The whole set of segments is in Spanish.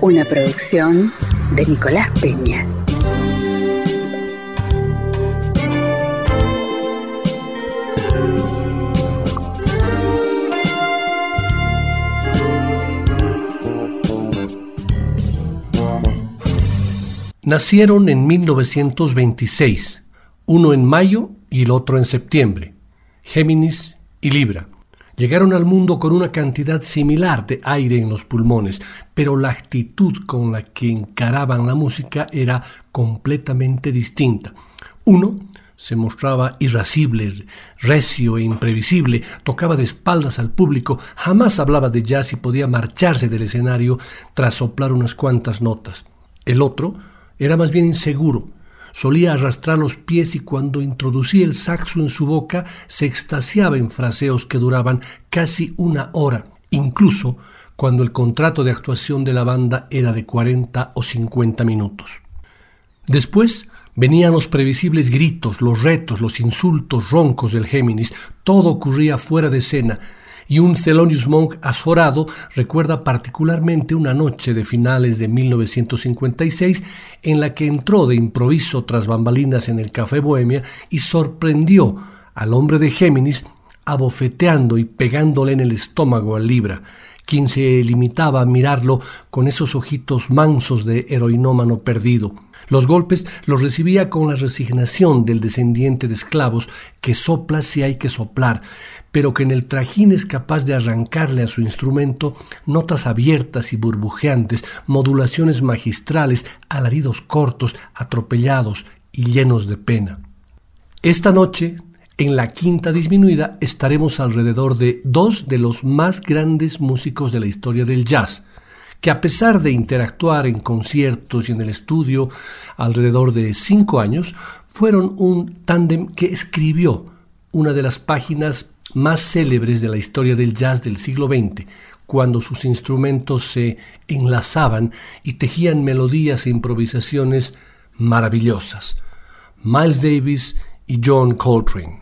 Una producción de Nicolás Peña. Nacieron en 1926, uno en mayo y el otro en septiembre, Géminis y Libra. Llegaron al mundo con una cantidad similar de aire en los pulmones, pero la actitud con la que encaraban la música era completamente distinta. Uno se mostraba irascible, recio e imprevisible, tocaba de espaldas al público, jamás hablaba de jazz y podía marcharse del escenario tras soplar unas cuantas notas. El otro era más bien inseguro. Solía arrastrar los pies y cuando introducía el saxo en su boca se extasiaba en fraseos que duraban casi una hora, incluso cuando el contrato de actuación de la banda era de 40 o 50 minutos. Después venían los previsibles gritos, los retos, los insultos roncos del Géminis, todo ocurría fuera de escena, y un Thelonious Monk azorado recuerda particularmente una noche de finales de 1956 en la que entró de improviso tras bambalinas en el Café Bohemia y sorprendió al hombre de Géminis abofeteando y pegándole en el estómago al Libra, quien se limitaba a mirarlo con esos ojitos mansos de heroinómano perdido. Los golpes los recibía con la resignación del descendiente de esclavos que sopla si hay que soplar, pero que en el trajín es capaz de arrancarle a su instrumento notas abiertas y burbujeantes, modulaciones magistrales, alaridos cortos, atropellados y llenos de pena. Esta noche, en la quinta disminuida, estaremos alrededor de dos de los más grandes músicos de la historia del jazz, que a pesar de interactuar en conciertos y en el estudio alrededor de cinco años, fueron un tándem que escribió una de las páginas más célebres de la historia del jazz del siglo XX, cuando sus instrumentos se enlazaban y tejían melodías e improvisaciones maravillosas. Miles Davis John Coltrane.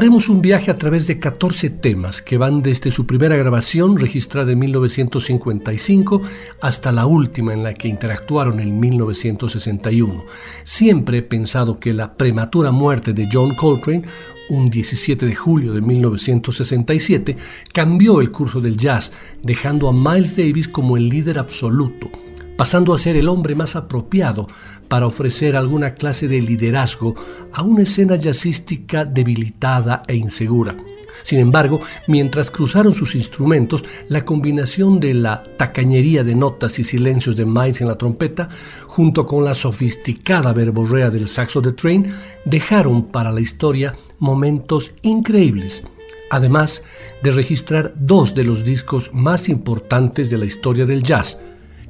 Haremos un viaje a través de 14 temas que van desde su primera grabación registrada en 1955 hasta la última en la que interactuaron en 1961. Siempre he pensado que la prematura muerte de John Coltrane, un 17 de julio de 1967, cambió el curso del jazz, dejando a Miles Davis como el líder absoluto, pasando a ser el hombre más apropiado para ofrecer alguna clase de liderazgo a una escena jazzística debilitada e insegura. Sin embargo, mientras cruzaron sus instrumentos, la combinación de la tacañería de notas y silencios de Miles en la trompeta, junto con la sofisticada verborrea del saxo de Train, dejaron para la historia momentos increíbles, además de registrar dos de los discos más importantes de la historia del jazz,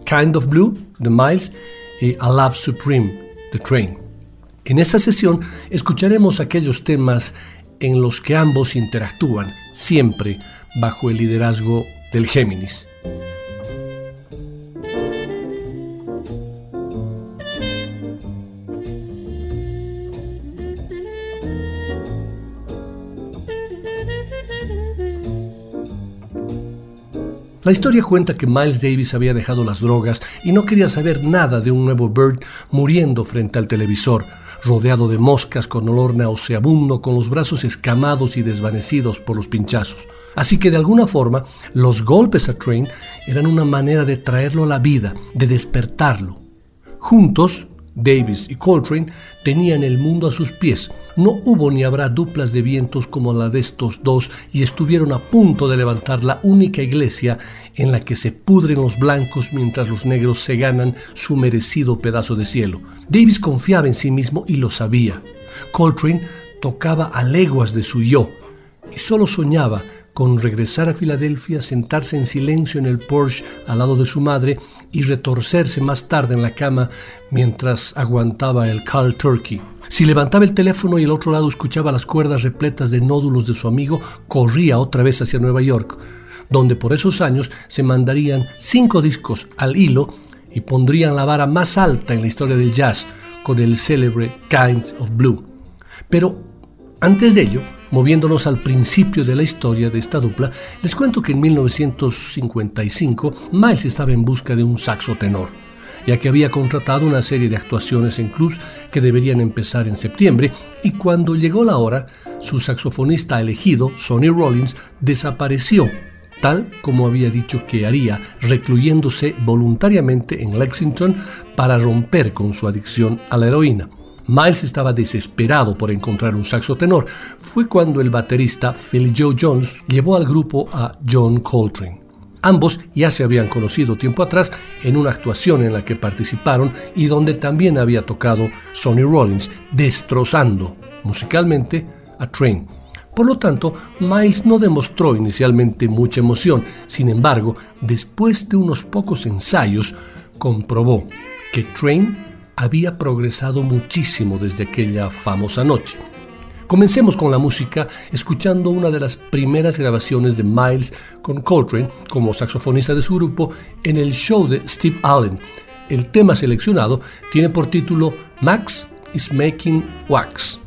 Kind of Blue de Miles y A Love Supreme de Train. En esta sesión escucharemos aquellos temas en los que ambos interactúan, siempre bajo el liderazgo del Géminis. La historia cuenta que Miles Davis había dejado las drogas y no quería saber nada de un nuevo Bird muriendo frente al televisor, rodeado de moscas con olor nauseabundo, con los brazos escamados y desvanecidos por los pinchazos. Así que de alguna forma, los golpes a Train eran una manera de traerlo a la vida, de despertarlo. Juntos, Davis y Coltrane tenían el mundo a sus pies. No hubo ni habrá duplas de vientos como la de estos dos y estuvieron a punto de levantar la única iglesia en la que se pudren los blancos mientras los negros se ganan su merecido pedazo de cielo. Davis confiaba en sí mismo y lo sabía. Coltrane tocaba a leguas de su yo y solo soñaba con regresar a Filadelfia, sentarse en silencio en el Porsche al lado de su madre y retorcerse más tarde en la cama mientras aguantaba el Carl Turkey. Si levantaba el teléfono y el otro lado escuchaba las cuerdas repletas de nódulos de su amigo, corría otra vez hacia Nueva York, donde por esos años se mandarían cinco discos al hilo y pondrían la vara más alta en la historia del jazz con el célebre Kinds of Blue. Pero antes de ello, Moviéndonos al principio de la historia de esta dupla, les cuento que en 1955 Miles estaba en busca de un saxo tenor, ya que había contratado una serie de actuaciones en clubs que deberían empezar en septiembre y cuando llegó la hora, su saxofonista elegido, Sonny Rollins, desapareció tal como había dicho que haría, recluyéndose voluntariamente en Lexington para romper con su adicción a la heroína. Miles estaba desesperado por encontrar un saxo tenor. Fue cuando el baterista Phil Joe Jones llevó al grupo a John Coltrane. Ambos ya se habían conocido tiempo atrás en una actuación en la que participaron y donde también había tocado Sonny Rollins, destrozando musicalmente a Train. Por lo tanto, Miles no demostró inicialmente mucha emoción, sin embargo, después de unos pocos ensayos, comprobó que Train había progresado muchísimo desde aquella famosa noche. Comencemos con la música escuchando una de las primeras grabaciones de Miles con Coltrane como saxofonista de su grupo en el show de Steve Allen. El tema seleccionado tiene por título Max is Making Wax.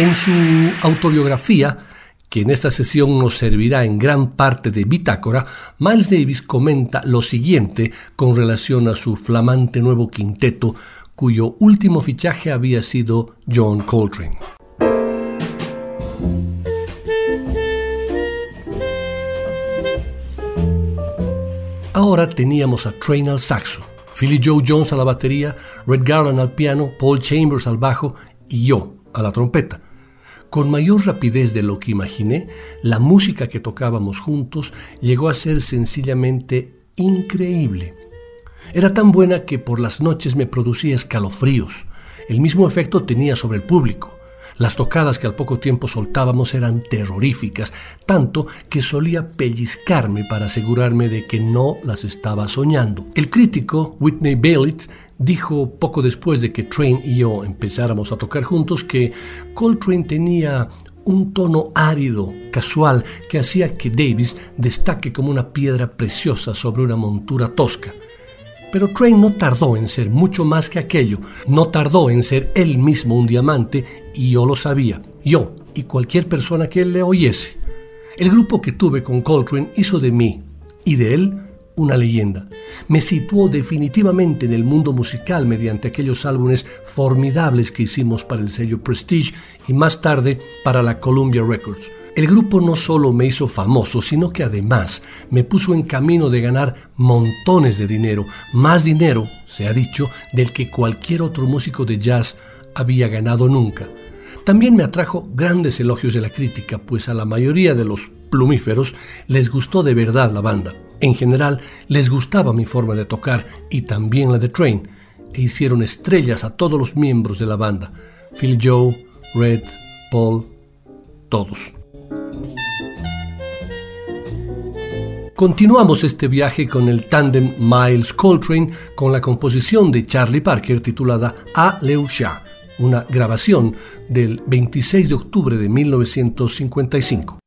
En su autobiografía, que en esta sesión nos servirá en gran parte de bitácora, Miles Davis comenta lo siguiente con relación a su flamante nuevo quinteto, cuyo último fichaje había sido John Coltrane. Ahora teníamos a Train al saxo, Philly Joe Jones a la batería, Red Garland al piano, Paul Chambers al bajo y yo a la trompeta. Con mayor rapidez de lo que imaginé, la música que tocábamos juntos llegó a ser sencillamente increíble. Era tan buena que por las noches me producía escalofríos. El mismo efecto tenía sobre el público. Las tocadas que al poco tiempo soltábamos eran terroríficas, tanto que solía pellizcarme para asegurarme de que no las estaba soñando. El crítico Whitney Bailitz dijo poco después de que Train y yo empezáramos a tocar juntos que Coltrane tenía un tono árido, casual, que hacía que Davis destaque como una piedra preciosa sobre una montura tosca. Pero Train no tardó en ser mucho más que aquello, no tardó en ser él mismo un diamante y yo lo sabía, yo y cualquier persona que le oyese. El grupo que tuve con Coltrane hizo de mí y de él una leyenda. Me situó definitivamente en el mundo musical mediante aquellos álbumes formidables que hicimos para el sello Prestige y más tarde para la Columbia Records. El grupo no solo me hizo famoso, sino que además me puso en camino de ganar montones de dinero, más dinero, se ha dicho, del que cualquier otro músico de jazz había ganado nunca. También me atrajo grandes elogios de la crítica, pues a la mayoría de los plumíferos les gustó de verdad la banda. En general, les gustaba mi forma de tocar y también la de Train, e hicieron estrellas a todos los miembros de la banda, Phil Joe, Red, Paul, todos. Continuamos este viaje con el tándem Miles Coltrane con la composición de Charlie Parker titulada A Shah, una grabación del 26 de octubre de 1955.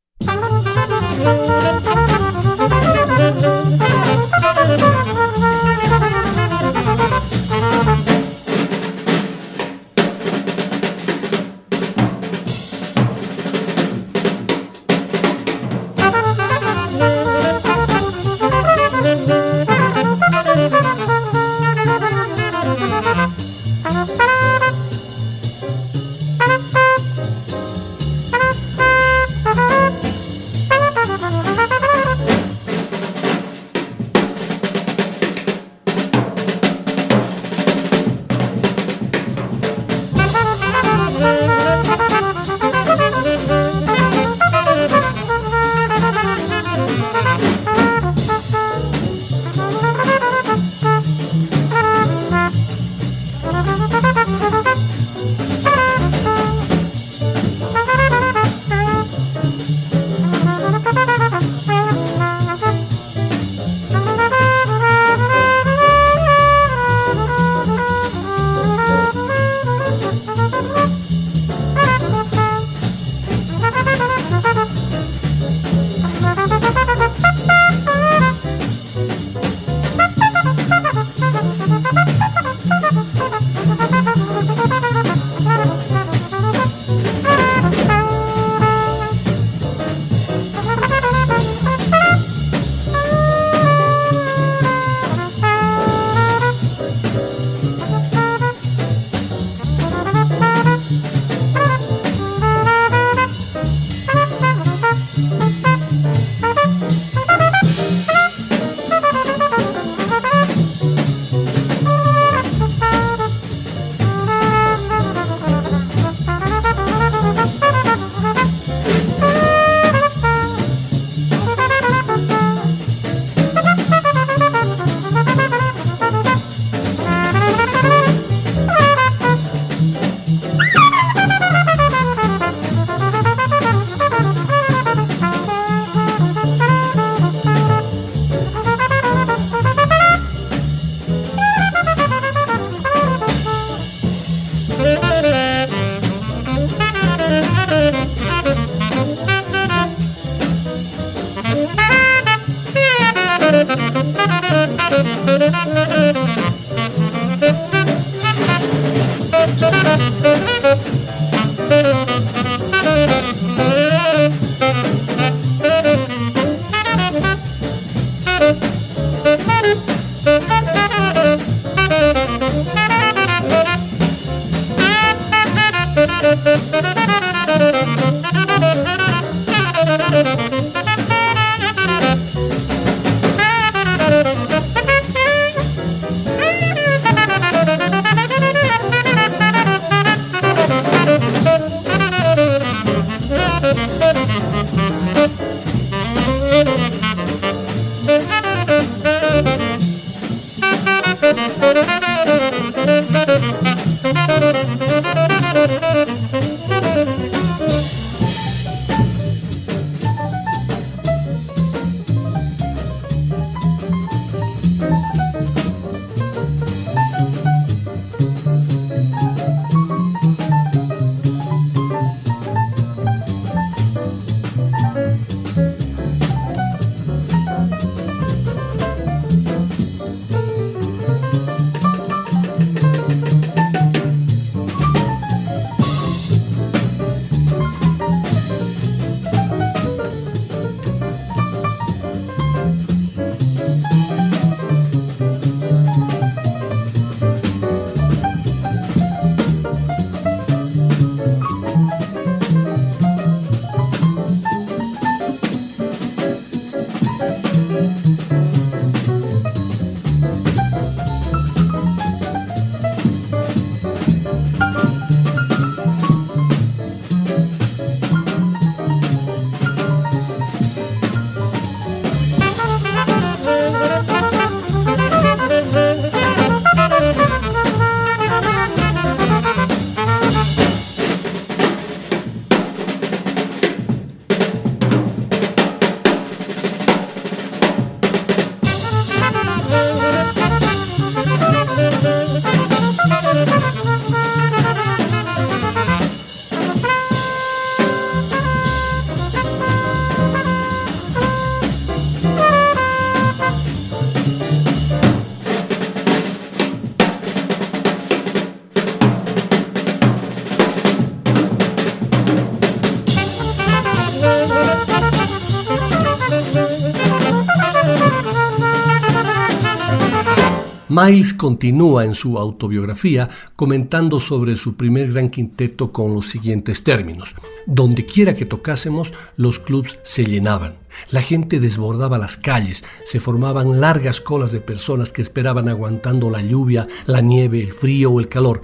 Miles continúa en su autobiografía comentando sobre su primer gran quinteto con los siguientes términos. Donde quiera que tocásemos, los clubs se llenaban. La gente desbordaba las calles, se formaban largas colas de personas que esperaban aguantando la lluvia, la nieve, el frío o el calor.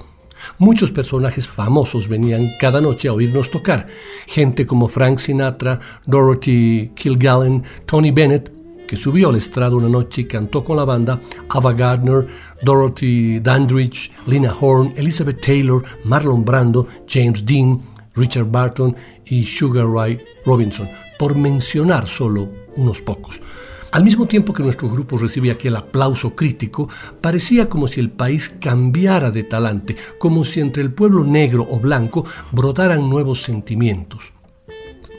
Muchos personajes famosos venían cada noche a oírnos tocar, gente como Frank Sinatra, Dorothy Kilgallen, Tony Bennett, que subió al estrado una noche y cantó con la banda, Ava Gardner, Dorothy Dandridge, Lina Horne, Elizabeth Taylor, Marlon Brando, James Dean, Richard Barton y Sugar Ray Robinson, por mencionar solo unos pocos. Al mismo tiempo que nuestro grupo recibía aquel aplauso crítico, parecía como si el país cambiara de talante, como si entre el pueblo negro o blanco brotaran nuevos sentimientos.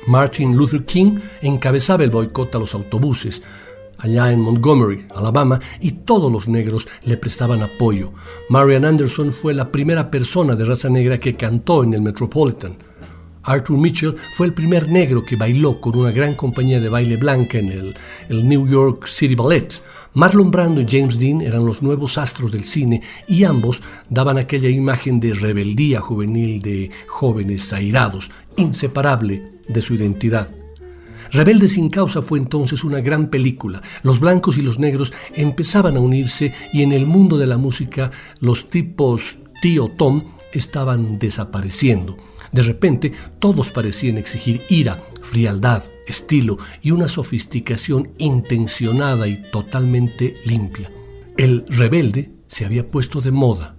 Martin Luther King encabezaba el boicot a los autobuses allá en Montgomery, Alabama, y todos los negros le prestaban apoyo. Marian Anderson fue la primera persona de raza negra que cantó en el Metropolitan. Arthur Mitchell fue el primer negro que bailó con una gran compañía de baile blanca en el, el, New York City Ballet. Marlon Brando y James Dean eran los nuevos astros del cine y ambos daban aquella imagen de rebeldía juvenil de jóvenes airados, inseparable de su identidad. Rebelde sin causa fue entonces una gran película. Los blancos y los negros empezaban a unirse y en el mundo de la música los tipos tío Tom estaban desapareciendo. De repente, todos parecían exigir ira, frialdad, estilo y una sofisticación intencionada y totalmente limpia. El rebelde se había puesto de moda,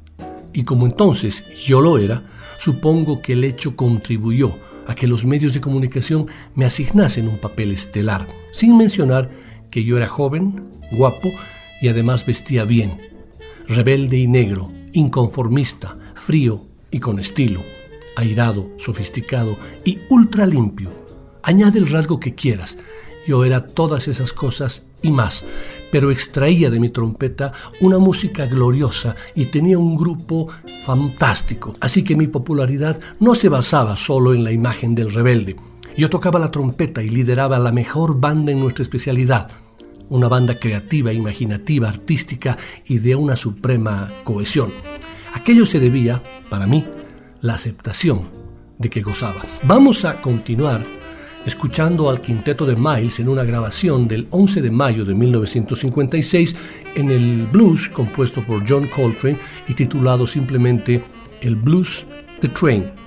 y como entonces yo lo era, supongo que el hecho contribuyó a que los medios de comunicación me asignasen un papel estelar, sin mencionar que yo era joven, guapo y además vestía bien, rebelde y negro, inconformista, frío y con estilo airado, sofisticado y ultra limpio. Añade el rasgo que quieras. Yo era todas esas cosas y más, pero extraía de mi trompeta una música gloriosa y tenía un grupo fantástico. Así que mi popularidad no se basaba solo en la imagen del rebelde. Yo tocaba la trompeta y lideraba la mejor banda en nuestra especialidad. Una banda creativa, imaginativa, artística y de una suprema cohesión. Aquello se debía, para mí, la aceptación de que gozaba. Vamos a continuar escuchando al quinteto de Miles en una grabación del 11 de mayo de 1956 en el blues compuesto por John Coltrane y titulado simplemente El Blues The Train.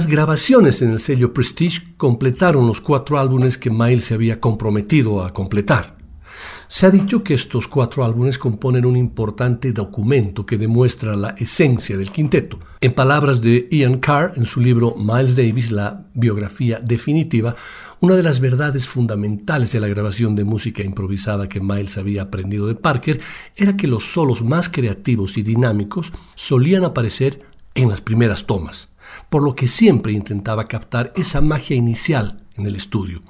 Las grabaciones en el sello Prestige completaron los cuatro álbumes que Miles se había comprometido a completar. Se ha dicho que estos cuatro álbumes componen un importante documento que demuestra la esencia del quinteto. En palabras de Ian Carr, en su libro Miles Davis, la biografía definitiva, una de las verdades fundamentales de la grabación de música improvisada que Miles había aprendido de Parker era que los solos más creativos y dinámicos solían aparecer en las primeras tomas, por lo que siempre intentaba captar esa magia inicial en el estudio.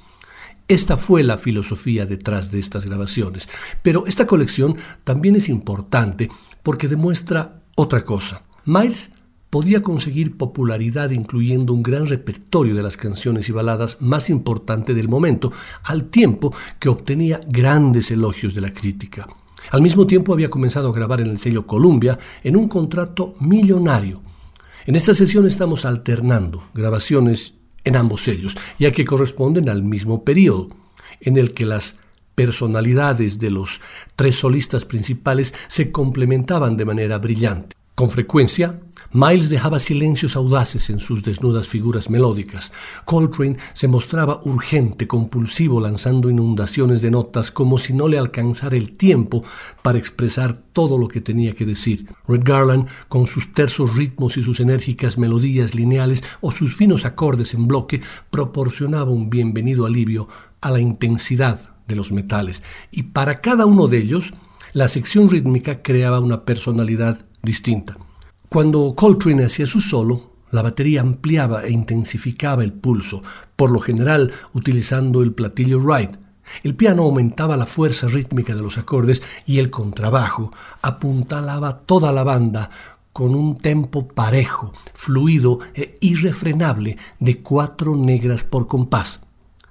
Esta fue la filosofía detrás de estas grabaciones. Pero esta colección también es importante porque demuestra otra cosa. Miles podía conseguir popularidad incluyendo un gran repertorio de las canciones y baladas más importantes del momento, al tiempo que obtenía grandes elogios de la crítica. Al mismo tiempo había comenzado a grabar en el sello Columbia en un contrato millonario. En esta sesión estamos alternando grabaciones en ambos sellos, ya que corresponden al mismo periodo en el que las personalidades de los tres solistas principales se complementaban de manera brillante. Con frecuencia, Miles dejaba silencios audaces en sus desnudas figuras melódicas. Coltrane se mostraba urgente, compulsivo, lanzando inundaciones de notas como si no le alcanzara el tiempo para expresar todo lo que tenía que decir. Red Garland, con sus tersos ritmos y sus enérgicas melodías lineales o sus finos acordes en bloque, proporcionaba un bienvenido alivio a la intensidad de los metales. Y para cada uno de ellos, la sección rítmica creaba una personalidad distinta. Cuando Coltrane hacía su solo, la batería ampliaba e intensificaba el pulso, por lo general utilizando el platillo ride. El piano aumentaba la fuerza rítmica de los acordes y el contrabajo apuntalaba toda la banda con un tempo parejo, fluido e irrefrenable de cuatro negras por compás.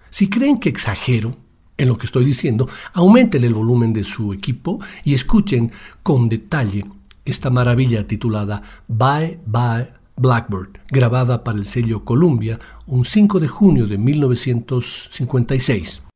Si creen que exagero en lo que estoy diciendo, aumenten el volumen de su equipo y escuchen con detalle esta maravilla titulada Bye Bye Blackbird, grabada para el sello Columbia un 5 de junio de 1956.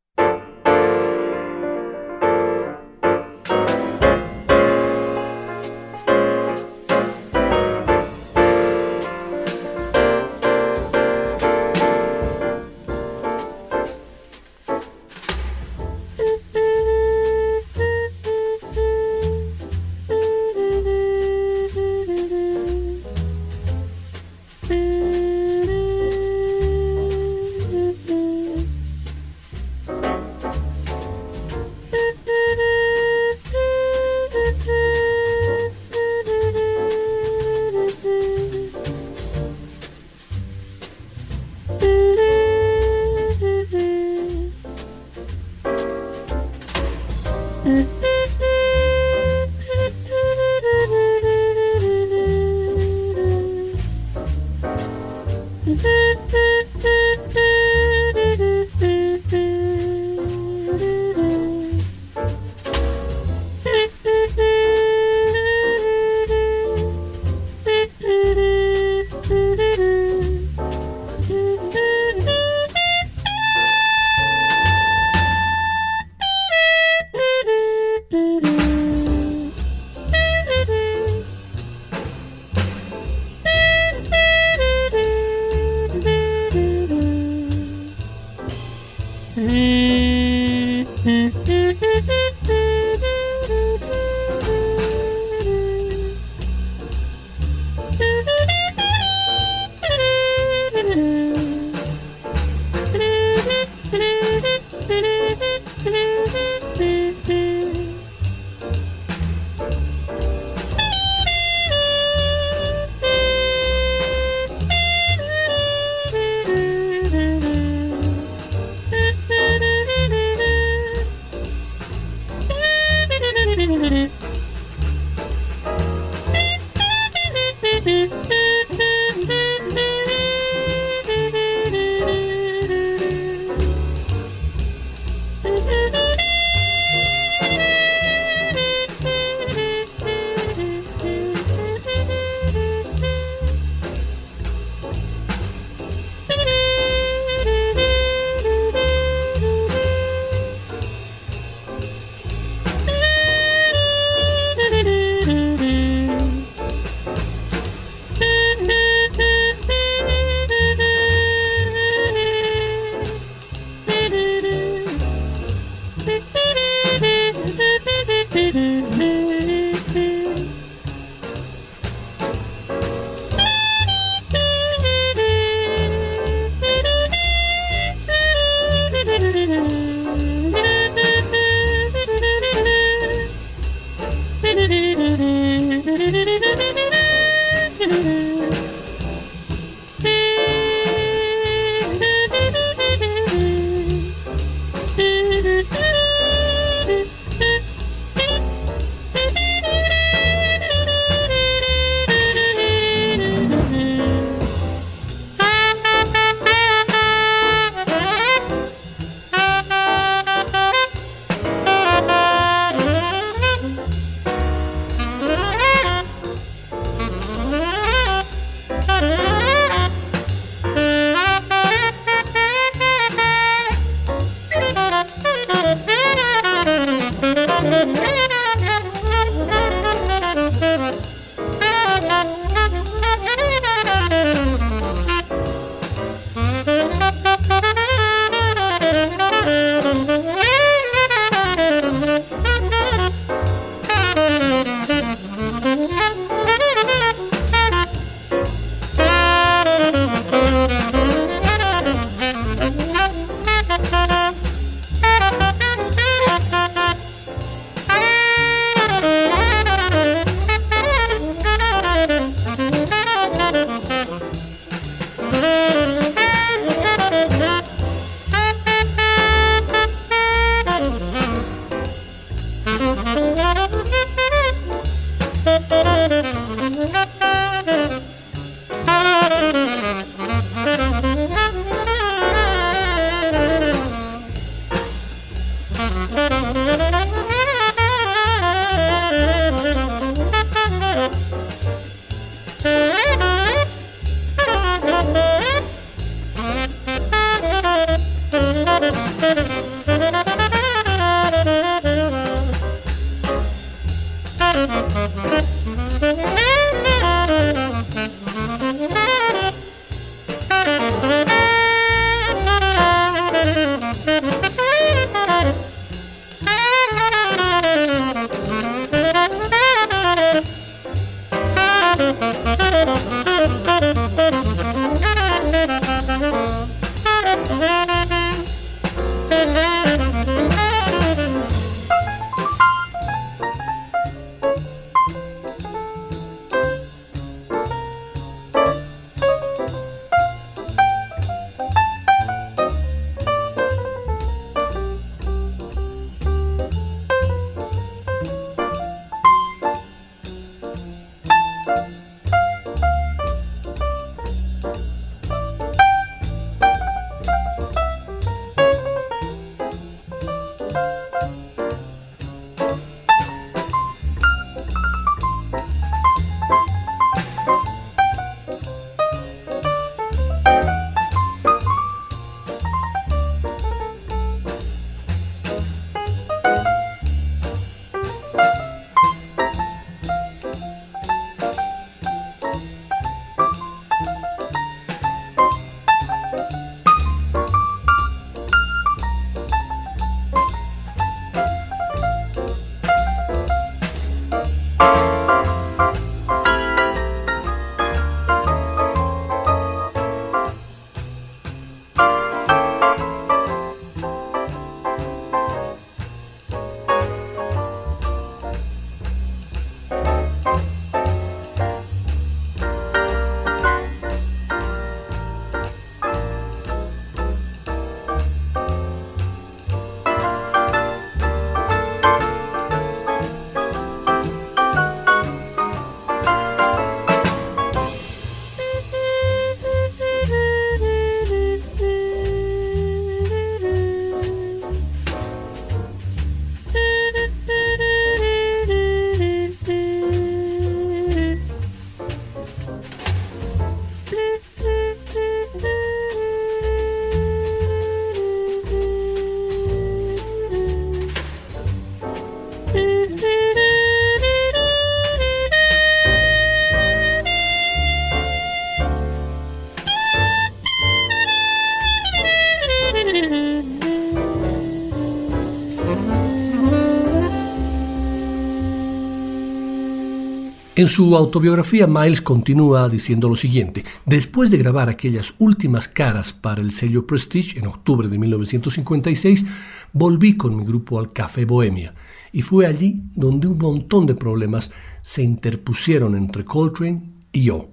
En su autobiografía, Miles continúa diciendo lo siguiente. Después de grabar aquellas últimas caras para el sello Prestige en octubre de 1956, volví con mi grupo al Café Bohemia y fue allí donde un montón de problemas se interpusieron entre Coltrane y yo.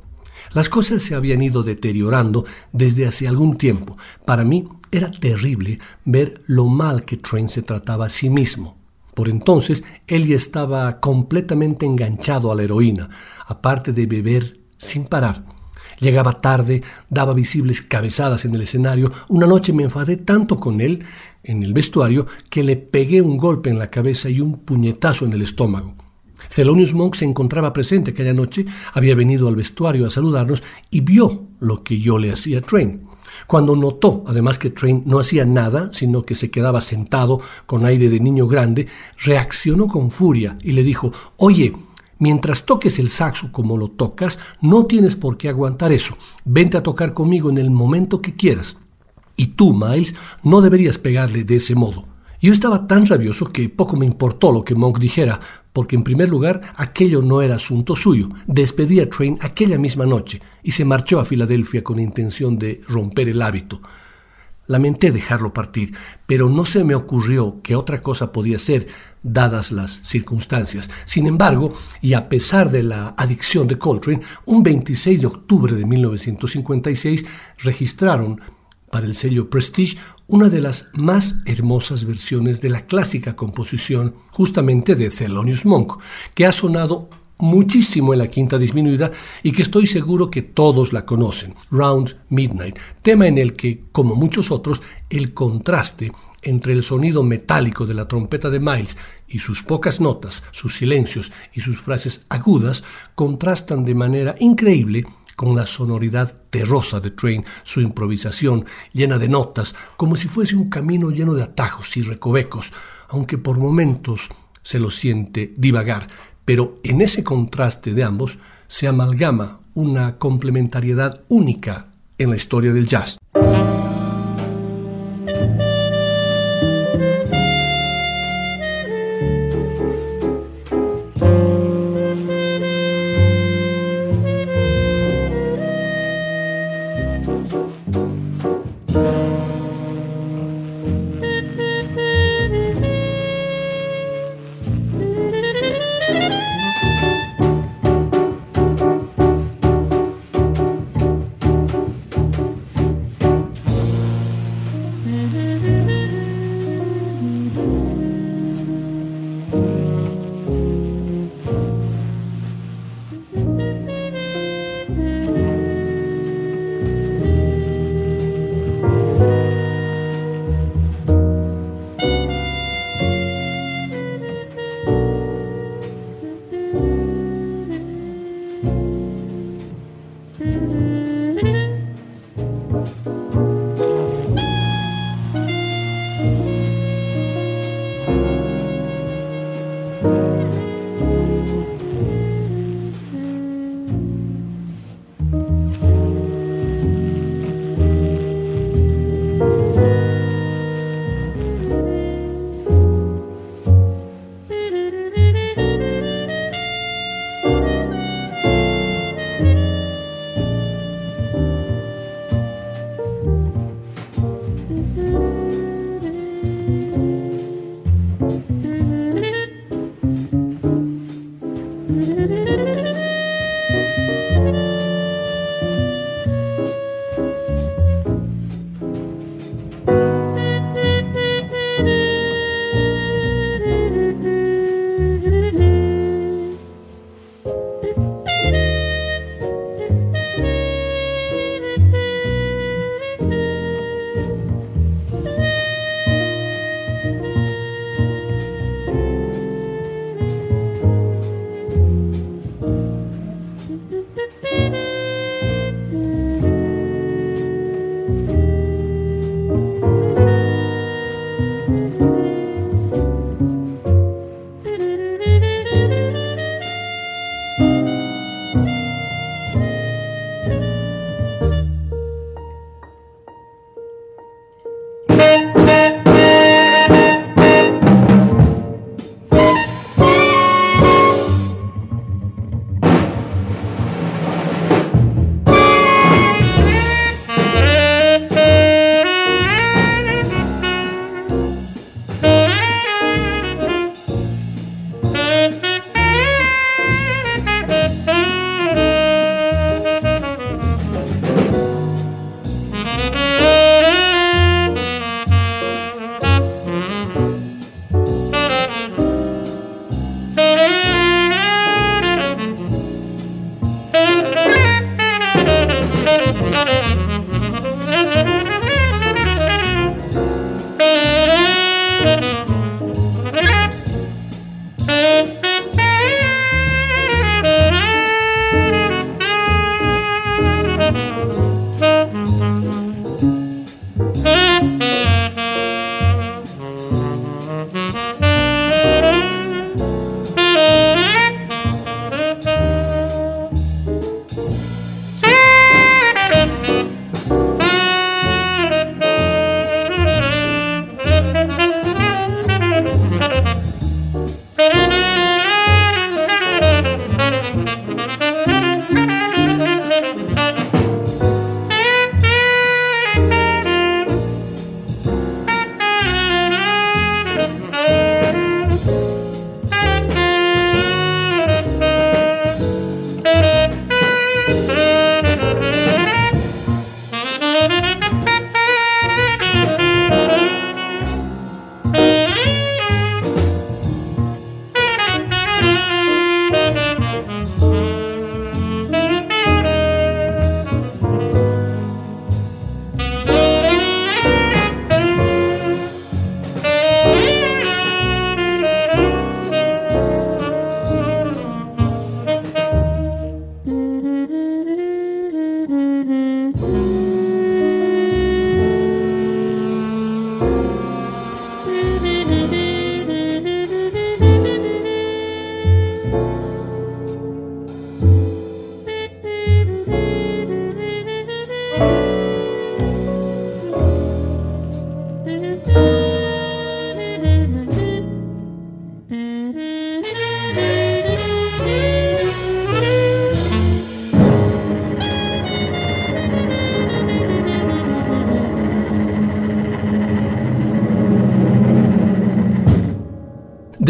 Las cosas se habían ido deteriorando desde hace algún tiempo. Para mí era terrible ver lo mal que Train se trataba a sí mismo. Por entonces él ya estaba completamente enganchado a la heroína, aparte de beber sin parar. Llegaba tarde, daba visibles cabezadas en el escenario. Una noche me enfadé tanto con él en el vestuario que le pegué un golpe en la cabeza y un puñetazo en el estómago. Thelonious Monk se encontraba presente aquella noche, había venido al vestuario a saludarnos y vio lo que yo le hacía a Train. Cuando notó, además, que Train no hacía nada, sino que se quedaba sentado con aire de niño grande, reaccionó con furia y le dijo, Oye, mientras toques el saxo como lo tocas, no tienes por qué aguantar eso. Vente a tocar conmigo en el momento que quieras. Y tú, Miles, no deberías pegarle de ese modo. Yo estaba tan rabioso que poco me importó lo que Monk dijera, porque en primer lugar aquello no era asunto suyo. Despedí a Train aquella misma noche y se marchó a Filadelfia con intención de romper el hábito. Lamenté dejarlo partir, pero no se me ocurrió que otra cosa podía ser, dadas las circunstancias. Sin embargo, y a pesar de la adicción de Coltrane, un 26 de octubre de 1956 registraron para el sello Prestige una de las más hermosas versiones de la clásica composición justamente de Thelonious Monk, que ha sonado muchísimo en la quinta disminuida y que estoy seguro que todos la conocen, Round Midnight, tema en el que, como muchos otros, el contraste entre el sonido metálico de la trompeta de Miles y sus pocas notas, sus silencios y sus frases agudas contrastan de manera increíble con la sonoridad terrosa de Train, su improvisación llena de notas, como si fuese un camino lleno de atajos y recovecos, aunque por momentos se lo siente divagar, pero en ese contraste de ambos se amalgama una complementariedad única en la historia del jazz.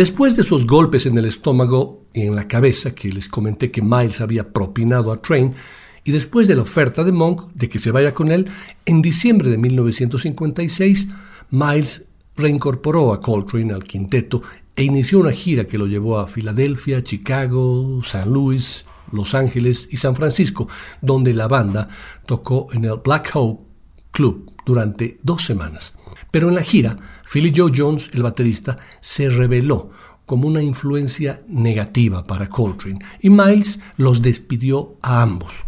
Después de esos golpes en el estómago y en la cabeza que les comenté que Miles había propinado a Train, y después de la oferta de Monk de que se vaya con él, en diciembre de 1956, Miles reincorporó a Coltrane al quinteto e inició una gira que lo llevó a Filadelfia, Chicago, San Luis, Los Ángeles y San Francisco, donde la banda tocó en el Black Hope Club durante dos semanas. Pero en la gira, Philly Joe Jones, el baterista, se reveló como una influencia negativa para Coltrane y Miles los despidió a ambos.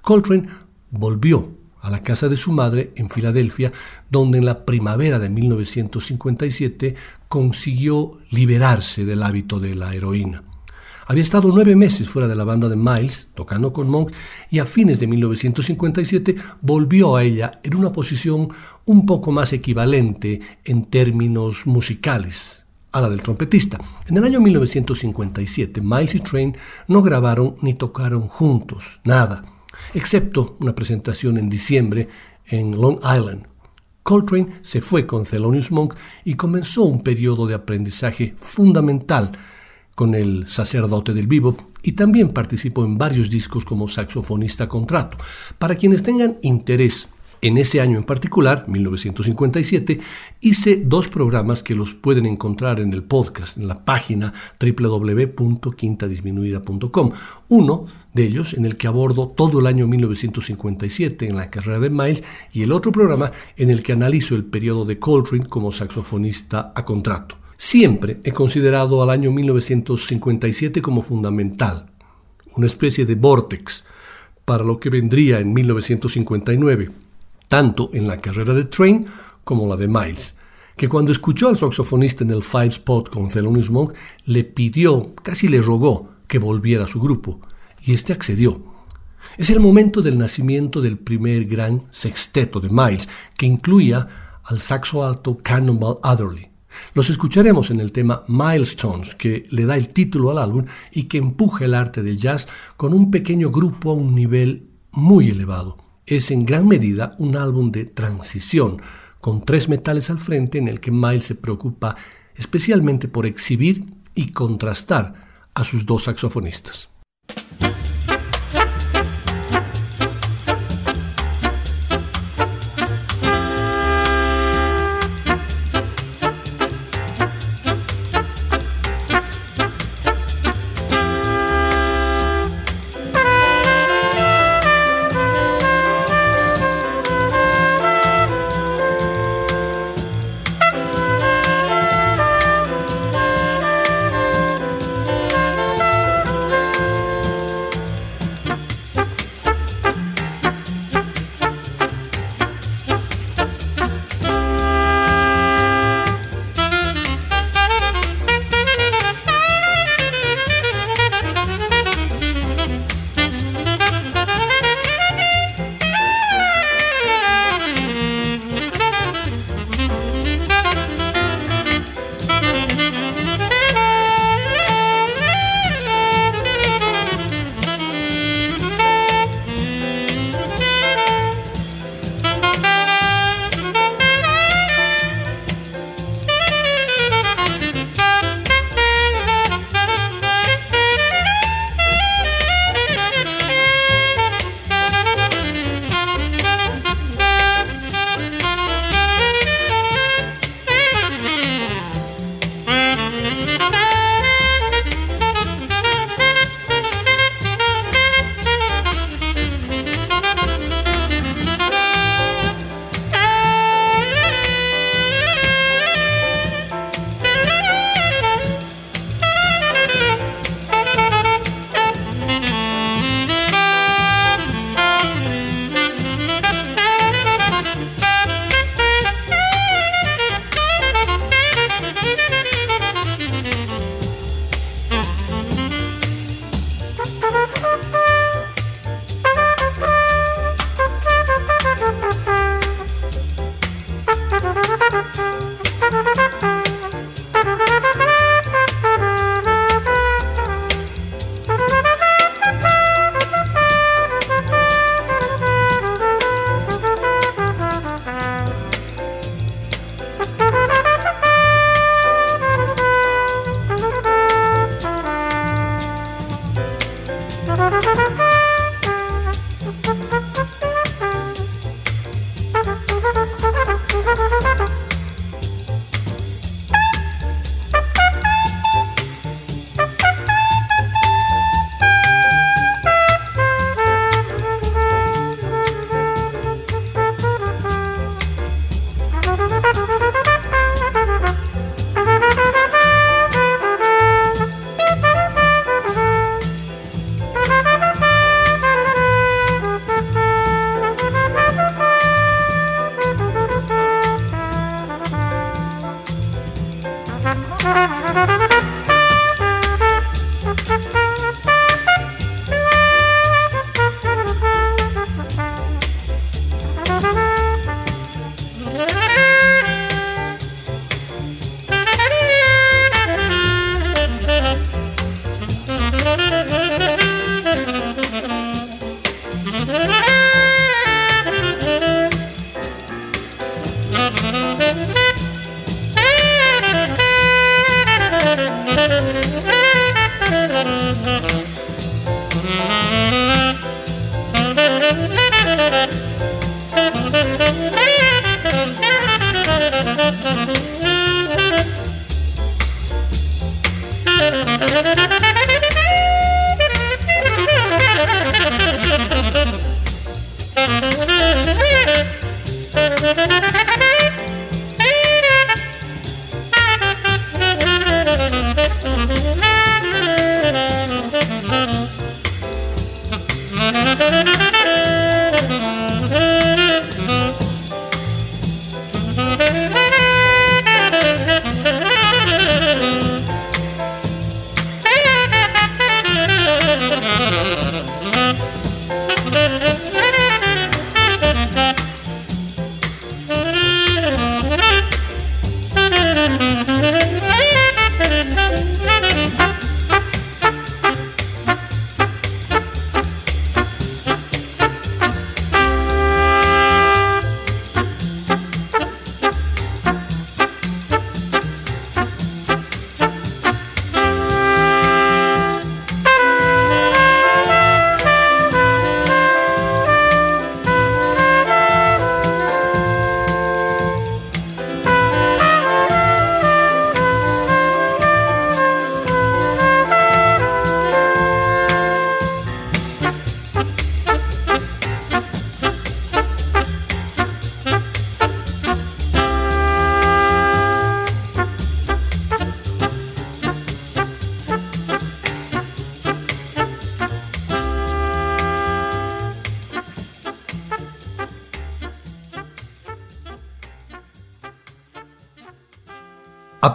Coltrane volvió a la casa de su madre en Filadelfia, donde en la primavera de 1957 consiguió liberarse del hábito de la heroína. Había estado nueve meses fuera de la banda de Miles, tocando con Monk, y a fines de 1957 volvió a ella en una posición un poco más equivalente en términos musicales a la del trompetista. En el año 1957, Miles y Train no grabaron ni tocaron juntos, nada, excepto una presentación en diciembre en Long Island. Coltrane se fue con Thelonious Monk y comenzó un periodo de aprendizaje fundamental con el sacerdote del vivo y también participó en varios discos como saxofonista contrato. Para quienes tengan interés en ese año en particular, 1957, hice dos programas que los pueden encontrar en el podcast, en la página www.quintadisminuida.com. Uno de ellos en el que abordo todo el año 1957 en la carrera de Miles y el otro programa en el que analizo el periodo de Coltrane como saxofonista a contrato. Siempre he considerado al año 1957 como fundamental, una especie de vortex para lo que vendría en 1959, tanto en la carrera de Train como la de Miles, que cuando escuchó al saxofonista en el Five Spot con Thelonious Monk, le pidió, casi le rogó, que volviera a su grupo, y este accedió. Es el momento del nacimiento del primer gran sexteto de Miles, que incluía al saxo alto Cannonball Adderley, los escucharemos en el tema Milestones, que le da el título al álbum y que empuja el arte del jazz con un pequeño grupo a un nivel muy elevado. Es en gran medida un álbum de transición, con tres metales al frente en el que Miles se preocupa especialmente por exhibir y contrastar a sus dos saxofonistas.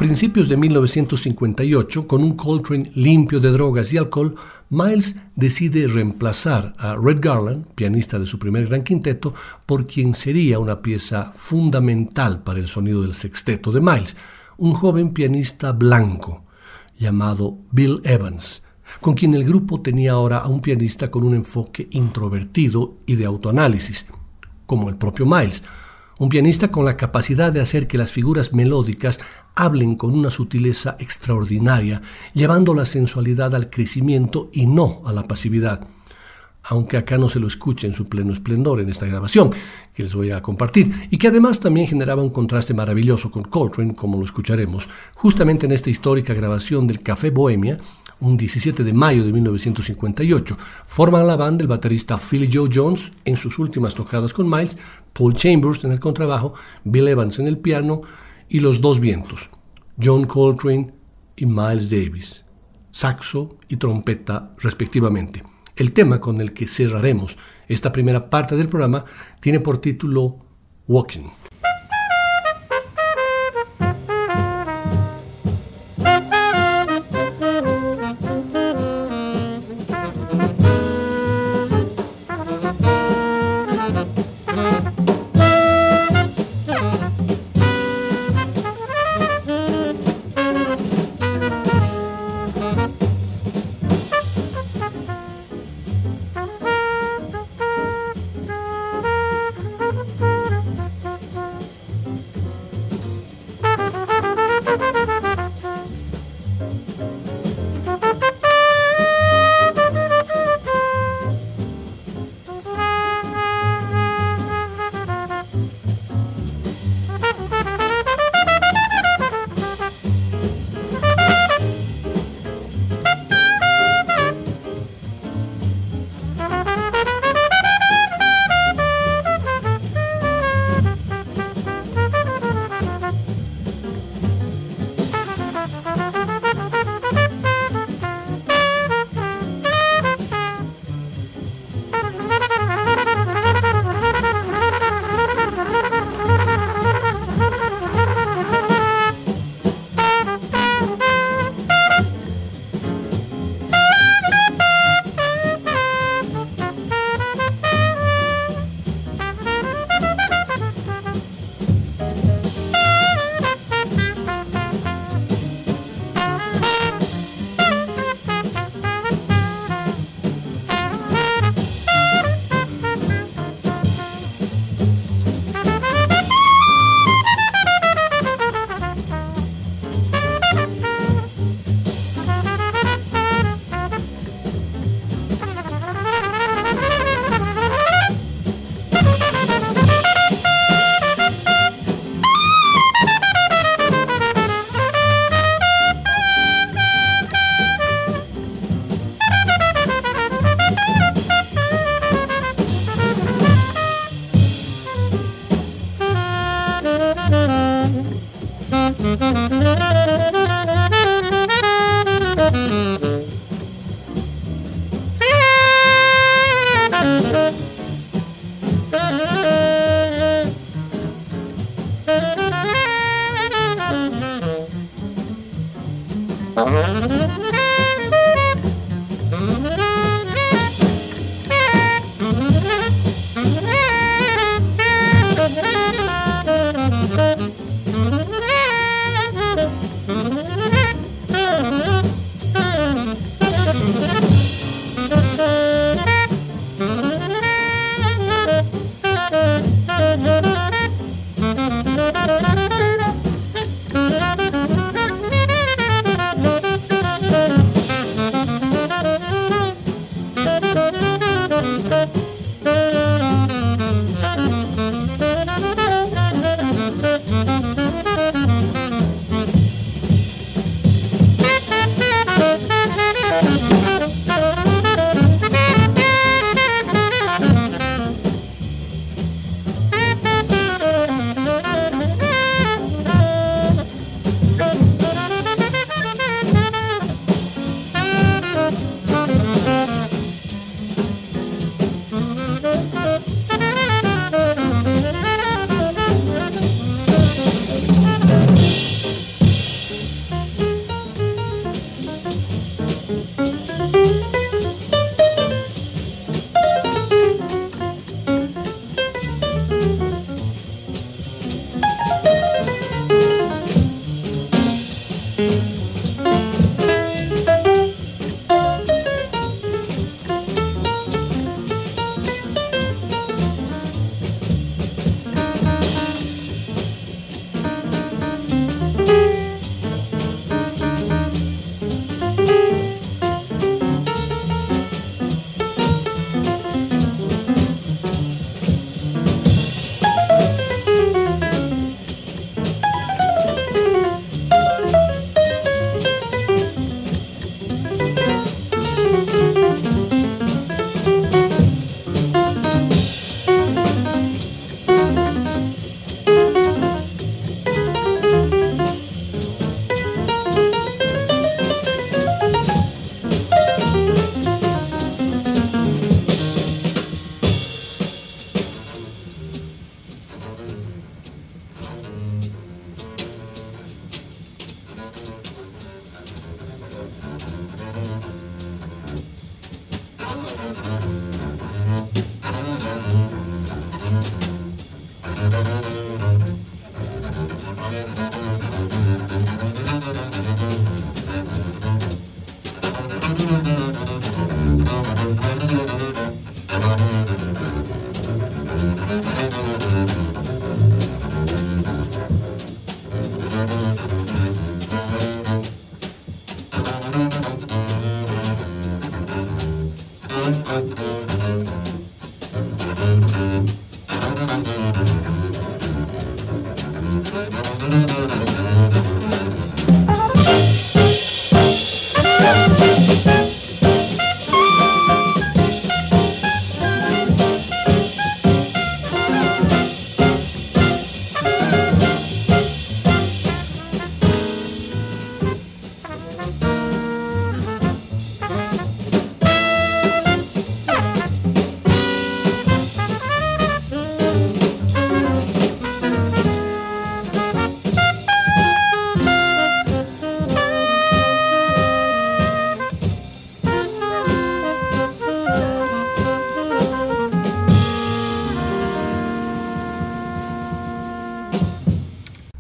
Principios de 1958, con un Coltrane limpio de drogas y alcohol, Miles decide reemplazar a Red Garland, pianista de su primer gran quinteto, por quien sería una pieza fundamental para el sonido del sexteto de Miles, un joven pianista blanco llamado Bill Evans, con quien el grupo tenía ahora a un pianista con un enfoque introvertido y de autoanálisis, como el propio Miles, un pianista con la capacidad de hacer que las figuras melódicas hablen con una sutileza extraordinaria, llevando la sensualidad al crecimiento y no a la pasividad. Aunque acá no se lo escuche en su pleno esplendor en esta grabación que les voy a compartir, y que además también generaba un contraste maravilloso con Coltrane, como lo escucharemos, justamente en esta histórica grabación del Café Bohemia, un 17 de mayo de 1958. Forman la banda el baterista Philly Joe Jones en sus últimas tocadas con Miles, Paul Chambers en el contrabajo, Bill Evans en el piano y los dos vientos, John Coltrane y Miles Davis, saxo y trompeta respectivamente. El tema con el que cerraremos esta primera parte del programa tiene por título Walking.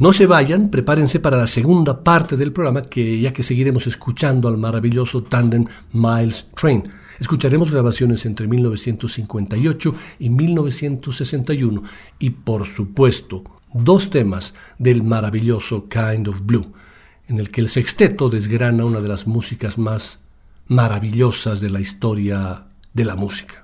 No se vayan, prepárense para la segunda parte del programa, que ya que seguiremos escuchando al maravilloso tandem Miles Train. Escucharemos grabaciones entre 1958 y 1961 y por supuesto dos temas del maravilloso Kind of Blue, en el que el sexteto desgrana una de las músicas más maravillosas de la historia de la música.